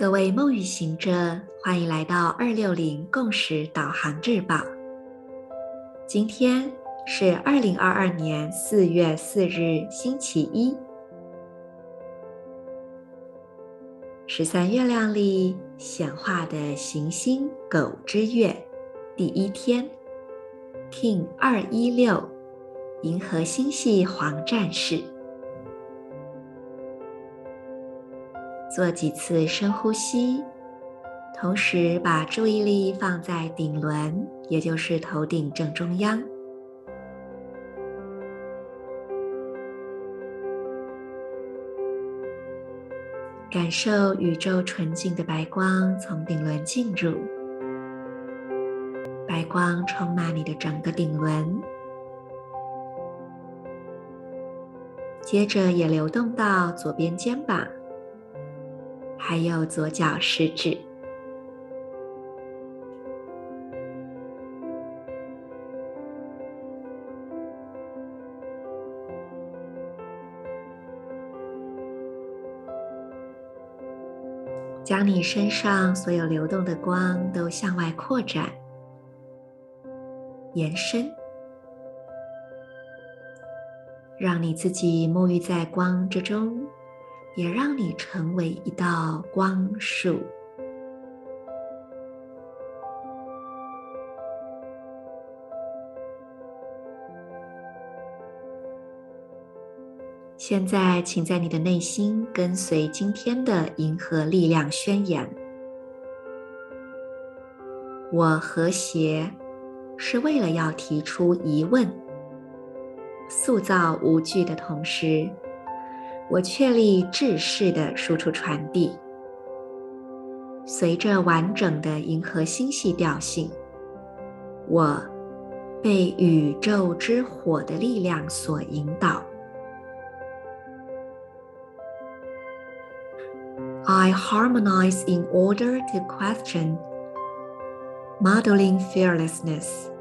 各位梦与行者，欢迎来到二六零共识导航日报。今天是二零二二年四月四日，星期一，十三月亮里显化的行星狗之月第一天，King 二一六，银河星系黄战士。做几次深呼吸，同时把注意力放在顶轮，也就是头顶正中央，感受宇宙纯净的白光从顶轮进入，白光充满你的整个顶轮，接着也流动到左边肩膀。还有左脚食指，将你身上所有流动的光都向外扩展、延伸，让你自己沐浴在光之中。也让你成为一道光束。现在，请在你的内心跟随今天的银河力量宣言：我和谐，是为了要提出疑问，塑造无惧的同时。我确立制式的输出传递，随着完整的银河星系调性，我被宇宙之火的力量所引导。I harmonize in order to question, modeling fearlessness.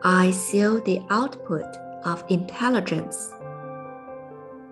I seal the output of intelligence.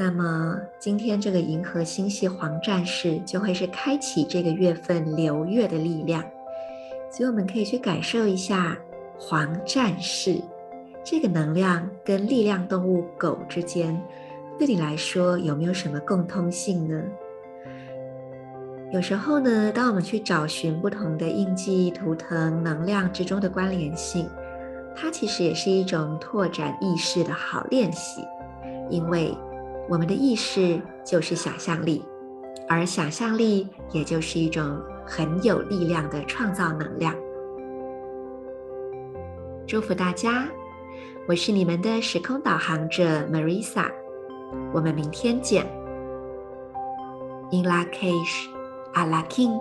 那么今天这个银河星系黄战士就会是开启这个月份流月的力量，所以我们可以去感受一下黄战士这个能量跟力量动物狗之间，对你来说有没有什么共通性呢？有时候呢，当我们去找寻不同的印记、图腾、能量之中的关联性，它其实也是一种拓展意识的好练习，因为。我们的意识就是想象力，而想象力也就是一种很有力量的创造能量。祝福大家，我是你们的时空导航者 Marisa，我们明天见。In la cage, a la king